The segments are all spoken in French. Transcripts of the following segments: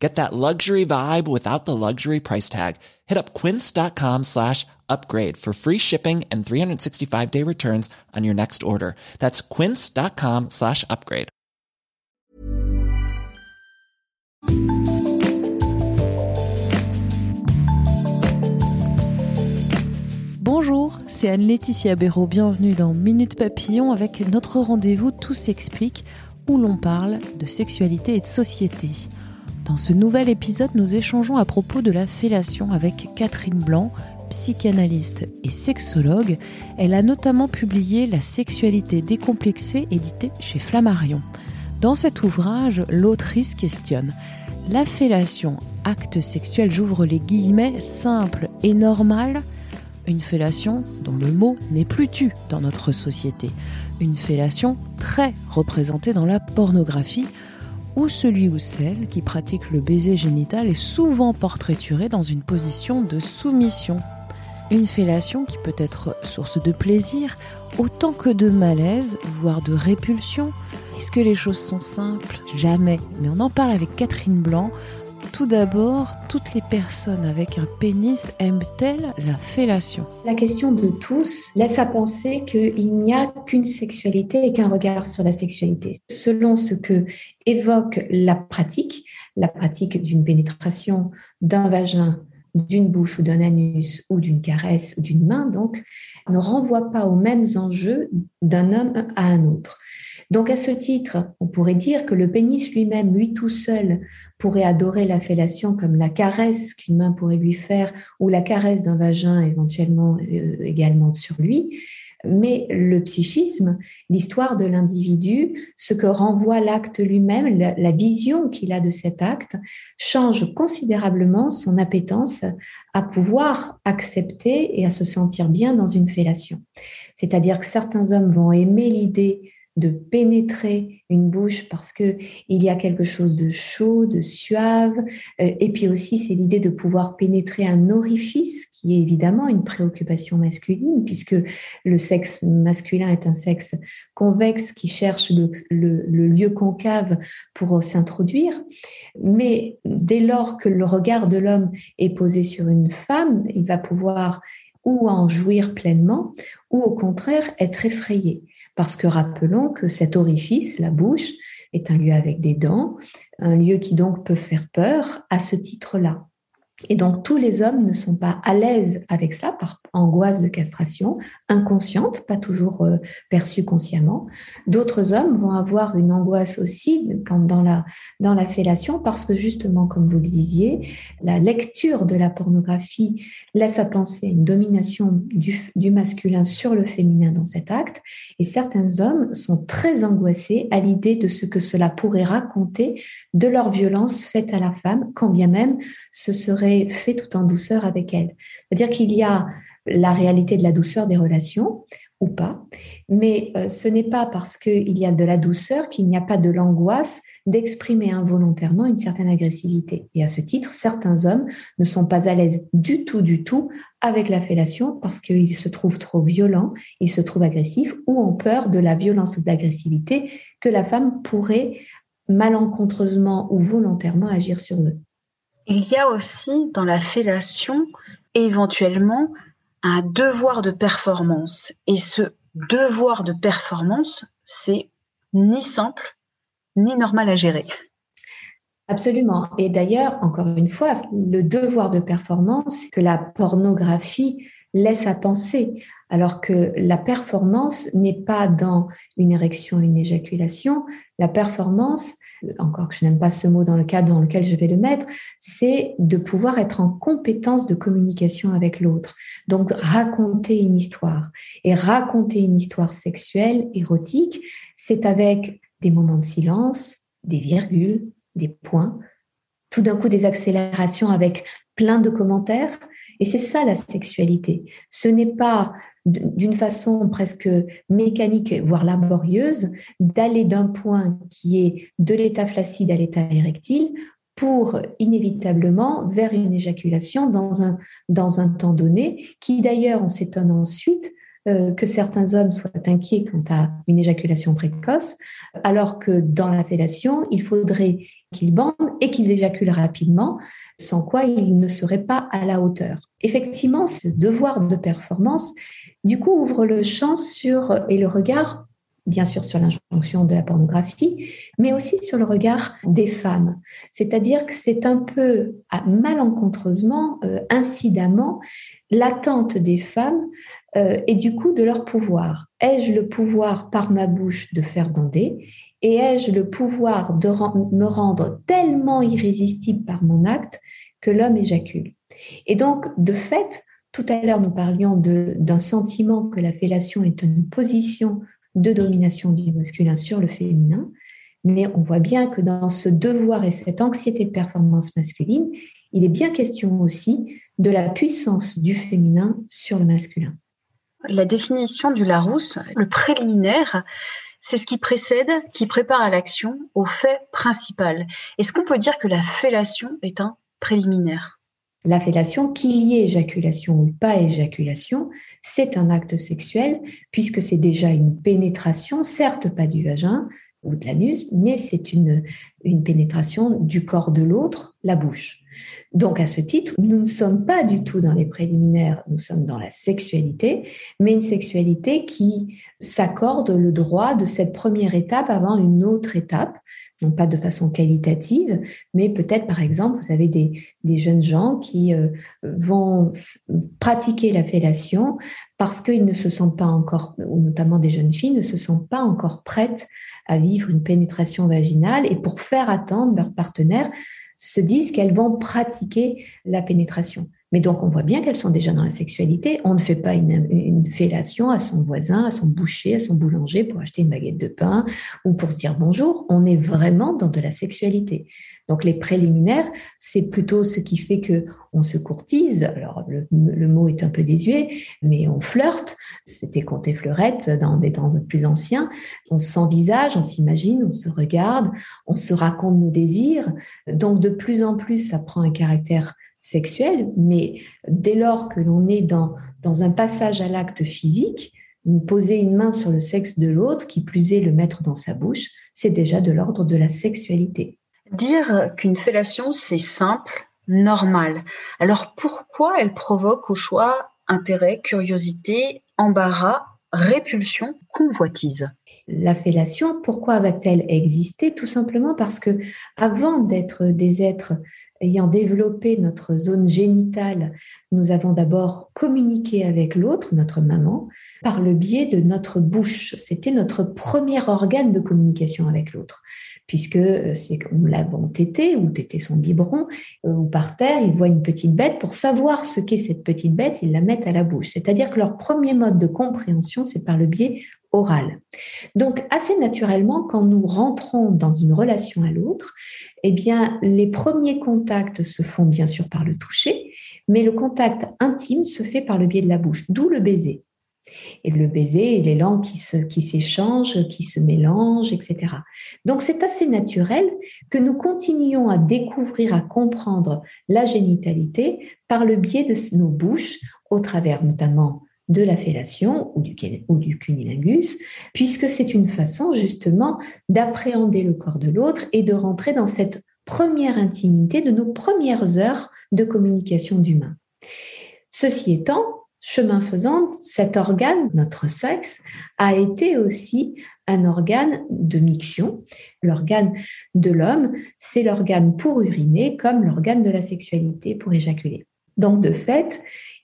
Get that luxury vibe without the luxury price tag. Hit up quince.com slash upgrade for free shipping and 365 day returns on your next order. That's quince.com slash upgrade. Bonjour, c'est Anne-Laetitia Béraud. Bienvenue dans Minute Papillon avec notre rendez-vous Tout s'explique où l'on parle de sexualité et de société. Dans ce nouvel épisode, nous échangeons à propos de la fellation avec Catherine Blanc, psychanalyste et sexologue. Elle a notamment publié La sexualité décomplexée, édité chez Flammarion. Dans cet ouvrage, l'autrice questionne la fellation, acte sexuel, j'ouvre les guillemets, simple et normal, une fellation dont le mot n'est plus tu dans notre société, une fellation très représentée dans la pornographie, où celui ou celle qui pratique le baiser génital est souvent portraituré dans une position de soumission. Une fellation qui peut être source de plaisir autant que de malaise, voire de répulsion. Est-ce que les choses sont simples? Jamais. Mais on en parle avec Catherine Blanc, tout d'abord, toutes les personnes avec un pénis aiment-elles la fellation? La question de tous laisse à penser qu'il n'y a qu'une sexualité et qu'un regard sur la sexualité. Selon ce que évoque la pratique, la pratique d'une pénétration d'un vagin d'une bouche ou d'un anus ou d'une caresse ou d'une main, donc, ne renvoie pas aux mêmes enjeux d'un homme à un autre. Donc à ce titre, on pourrait dire que le pénis lui-même, lui tout seul, pourrait adorer la fellation comme la caresse qu'une main pourrait lui faire ou la caresse d'un vagin éventuellement euh, également sur lui. Mais le psychisme, l'histoire de l'individu, ce que renvoie l'acte lui-même, la, la, vision qu'il a de cet acte, change considérablement son appétence à pouvoir accepter et à se sentir bien dans une fellation. C'est-à-dire que certains hommes vont aimer l'idée de pénétrer une bouche parce que il y a quelque chose de chaud, de suave. Euh, et puis aussi, c'est l'idée de pouvoir pénétrer un orifice qui est évidemment une préoccupation masculine puisque le sexe masculin est un sexe convexe qui cherche le, le lieu concave pour s'introduire. Mais dès lors que le regard de l'homme est posé sur une femme, il va pouvoir ou en jouir pleinement, ou au contraire être effrayé. Parce que rappelons que cet orifice, la bouche, est un lieu avec des dents, un lieu qui donc peut faire peur à ce titre-là. Et donc tous les hommes ne sont pas à l'aise avec ça par angoisse de castration, inconsciente, pas toujours euh, perçue consciemment. D'autres hommes vont avoir une angoisse aussi quand dans la dans la fellation parce que justement comme vous le disiez, la lecture de la pornographie laisse à penser une domination du masculin sur le féminin dans cet acte et certains hommes sont très angoissés à l'idée de ce que cela pourrait raconter de leur violence faite à la femme quand bien même ce serait fait tout en douceur avec elle. C'est-à-dire qu'il y a la réalité de la douceur des relations ou pas, mais euh, ce n'est pas parce qu'il y a de la douceur qu'il n'y a pas de l'angoisse d'exprimer involontairement une certaine agressivité. Et à ce titre, certains hommes ne sont pas à l'aise du tout, du tout avec la fellation parce qu'ils se trouvent trop violents, ils se trouvent agressifs ou ont peur de la violence ou de l'agressivité que la femme pourrait malencontreusement ou volontairement agir sur eux il y a aussi dans la fellation éventuellement un devoir de performance. Et ce devoir de performance, c'est ni simple ni normal à gérer. Absolument. Et d'ailleurs, encore une fois, le devoir de performance que la pornographie laisse à penser, alors que la performance n'est pas dans une érection, une éjaculation. La performance, encore que je n'aime pas ce mot dans le cadre dans lequel je vais le mettre, c'est de pouvoir être en compétence de communication avec l'autre. Donc raconter une histoire. Et raconter une histoire sexuelle, érotique, c'est avec des moments de silence, des virgules, des points, tout d'un coup des accélérations avec plein de commentaires, et c'est ça la sexualité. Ce n'est pas d'une façon presque mécanique, voire laborieuse, d'aller d'un point qui est de l'état flaccide à l'état érectile pour inévitablement vers une éjaculation dans un, temps donné, qui d'ailleurs, on s'étonne ensuite, euh, que certains hommes soient inquiets quant à une éjaculation précoce, alors que dans la fellation, il faudrait qu'ils bandent et qu'ils éjaculent rapidement, sans quoi ils ne seraient pas à la hauteur. Effectivement, ce devoir de performance, du coup, ouvre le champ sur et le regard bien sûr sur l'injonction de la pornographie, mais aussi sur le regard des femmes. C'est-à-dire que c'est un peu malencontreusement, euh, incidemment, l'attente des femmes euh, et du coup de leur pouvoir. Ai-je le pouvoir par ma bouche de faire bander et ai-je le pouvoir de me rendre tellement irrésistible par mon acte que l'homme éjacule? Et donc, de fait, tout à l'heure, nous parlions d'un sentiment que la fellation est une position de domination du masculin sur le féminin, mais on voit bien que dans ce devoir et cette anxiété de performance masculine, il est bien question aussi de la puissance du féminin sur le masculin. La définition du Larousse, le préliminaire, c'est ce qui précède, qui prépare à l'action, au fait principal. Est-ce qu'on peut dire que la fellation est un préliminaire? La fellation, qu'il y ait éjaculation ou pas éjaculation, c'est un acte sexuel puisque c'est déjà une pénétration, certes pas du vagin ou de l'anus, mais c'est une, une pénétration du corps de l'autre, la bouche. Donc à ce titre, nous ne sommes pas du tout dans les préliminaires, nous sommes dans la sexualité, mais une sexualité qui s'accorde le droit de cette première étape avant une autre étape non pas de façon qualitative, mais peut-être par exemple, vous avez des, jeunes gens qui euh, vont pratiquer la fellation parce qu'ils ne se sentent pas encore, ou notamment des jeunes filles, ne se sentent pas encore prêtes à vivre une pénétration vaginale et pour faire attendre leur partenaire, se disent qu'elles vont pratiquer la pénétration. Mais donc, on voit bien qu'elles sont déjà dans la sexualité. On ne fait pas une, fellation à son voisin, à son boucher, à son boulanger pour acheter une baguette de pain ou pour se dire bonjour. On est vraiment dans de la sexualité. Donc, les préliminaires, c'est plutôt ce qui fait que on se courtise. Alors, le, mot est un peu désuet, mais on flirte. C'était compter fleurette dans des temps plus anciens. On s'envisage, on s'imagine, on se regarde, on se raconte nos désirs. Donc, de plus en plus, ça prend un caractère sexuelle, mais dès lors que l'on est dans, dans un passage à l'acte physique, poser une main sur le sexe de l'autre, qui plus est le mettre dans sa bouche, c'est déjà de l'ordre de la sexualité. Dire qu'une fellation, c'est simple, normal. Alors pourquoi elle provoque au choix intérêt, curiosité, embarras, répulsion, convoitise la fellation, pourquoi va-t-elle exister? Tout simplement parce que avant d'être des êtres ayant développé notre zone génitale, nous avons d'abord communiqué avec l'autre, notre maman, par le biais de notre bouche. C'était notre premier organe de communication avec l'autre, puisque euh, c'est comme l'avons tété ou tété son biberon, euh, ou par terre, ils voient une petite bête. Pour savoir ce qu'est cette petite bête, ils la mettent à la bouche. C'est-à-dire que leur premier mode de compréhension, c'est par le biais Donc, assez naturellement, quand nous rentrons dans une relation à l'autre, eh bien, les premiers contacts se font bien sûr par le toucher, mais le contact intime se fait par le biais de la bouche, d'où le baiser. Et le baiser et les langues qui, qui s'échangent, qui se mélangent, etc. Donc c'est assez naturel que nous continuions à découvrir, à comprendre la génitalité par le biais de nos bouches, au travers notamment de la fellation ou du, cunilingus, puisque c'est une façon justement d'appréhender le corps de l'autre et de rentrer dans cette première intimité de nos premières heures de communication d'humain. Ceci étant, chemin faisant, cet organe, notre sexe, a été aussi un organe de miction. L'organe de l'homme, c'est l'organe pour uriner comme l'organe de la sexualité pour éjaculer. Donc, de fait,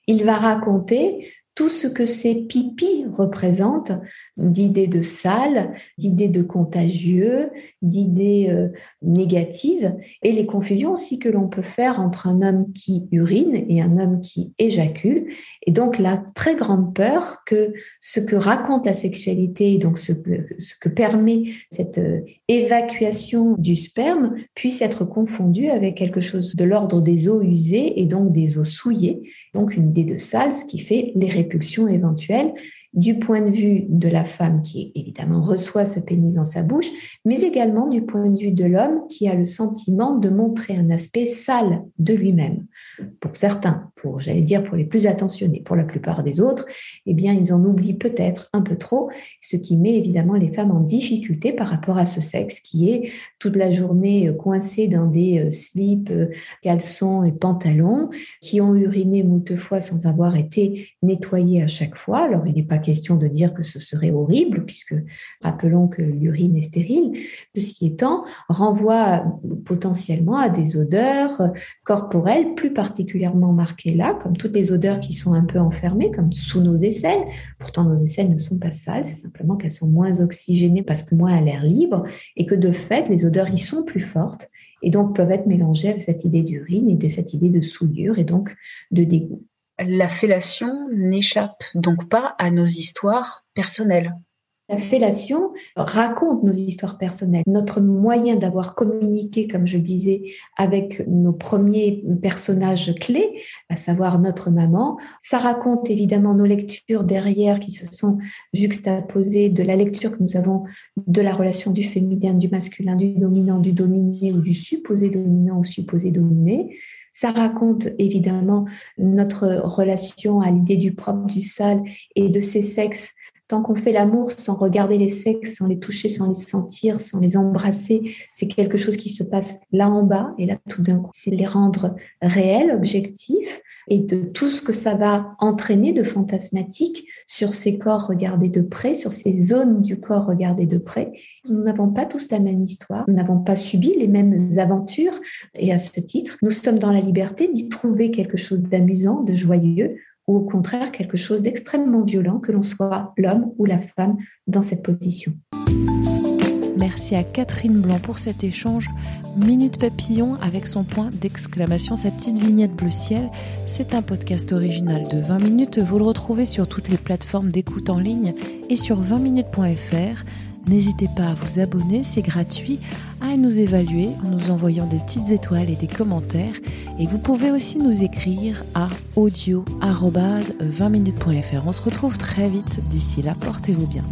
il va raconter tout ce que ces pipis représentent d'idées de sales, d'idées de contagieux, d'idées euh, négatives, et les confusions aussi que l'on peut faire entre un homme qui urine et un homme qui éjacule. Et donc la très grande peur que ce que raconte la sexualité, donc ce que, ce que permet cette euh, évacuation du sperme, puisse être confondu avec quelque chose de l'ordre des eaux usées et donc des eaux souillées, donc une idée de sale, ce qui fait les répulsion éventuelle du point de vue de la femme qui évidemment reçoit ce pénis dans sa bouche, mais également du point de vue de l'homme qui a le sentiment de montrer un aspect sale de lui-même. Pour certains, pour j'allais dire pour les plus attentionnés, pour la plupart des autres, eh bien ils en oublient peut-être un peu trop, ce qui met évidemment les femmes en difficulté par rapport à ce sexe qui est toute la journée coincé dans des euh, slips, euh, caleçons et pantalons, qui ont uriné moult fois sans avoir été nettoyés à chaque fois. Alors il n'est pas question de dire que ce serait horrible, puisque rappelons que l'urine est stérile. Ceci étant, renvoie potentiellement à des odeurs corporelles plus particulièrement marquées là, comme toutes les odeurs qui sont un peu enfermées, comme sous nos aisselles. Pourtant, nos aisselles ne sont pas sales, simplement qu'elles sont moins oxygénées parce que moins à l'air libre, et que de fait, les odeurs y sont plus fortes et donc peuvent être mélangées avec cette idée d'urine et de cette idée de souillure et donc de dégoût la fellation n'échappe donc pas à nos histoires personnelles. La fellation raconte nos histoires personnelles. Notre moyen d'avoir communiqué, comme je disais, avec nos premiers personnages clés, à savoir notre maman, ça raconte évidemment nos lectures derrière qui se sont juxtaposées de la lecture que nous avons de la relation du féminin, du masculin, du dominant, du dominé ou du supposé dominant ou supposé dominé. Ça raconte évidemment notre relation à l'idée du propre, du sale et de ces sexes. Tant qu'on fait l'amour sans regarder les sexes, sans les toucher, sans les sentir, sans les embrasser, c'est quelque chose qui se passe là en bas. Et là, tout d'un coup, c'est les rendre réels, objectifs, et de tout ce que ça va entraîner de fantasmatique sur ces corps regardés de près, sur ces zones du corps regardées de près. Nous n'avons pas tous la même histoire, nous n'avons pas subi les mêmes aventures, et à ce titre, nous sommes dans la liberté d'y trouver quelque chose d'amusant, de joyeux, ou au contraire quelque chose d'extrêmement violent, que l'on soit l'homme ou la femme dans cette position. Merci à Catherine Blanc pour cet échange. Minute Papillon avec son point d'exclamation, sa petite vignette bleu ciel. C'est un podcast original de 20 minutes. Vous le retrouvez sur toutes les plateformes d'écoute en ligne et sur 20minutes.fr. N'hésitez pas à vous abonner, c'est gratuit, à nous évaluer en nous envoyant des petites étoiles et des commentaires. Et vous pouvez aussi nous écrire à audio-20minutes.fr. On se retrouve très vite. D'ici là, portez-vous bien.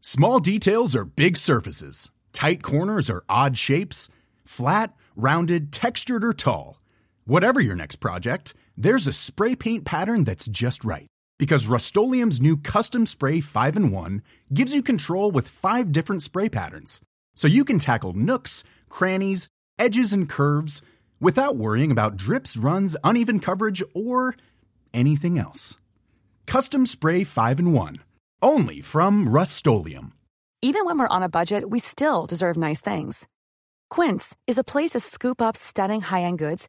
Small details are big surfaces. Tight corners are odd shapes. Flat, rounded, textured, or tall. Whatever your next project, there's a spray paint pattern that's just right. Because Rust new Custom Spray 5 in 1 gives you control with five different spray patterns. So you can tackle nooks, crannies, edges, and curves without worrying about drips, runs, uneven coverage, or anything else. Custom Spray 5 in 1. Only from Rust Even when we're on a budget, we still deserve nice things. Quince is a place to scoop up stunning high end goods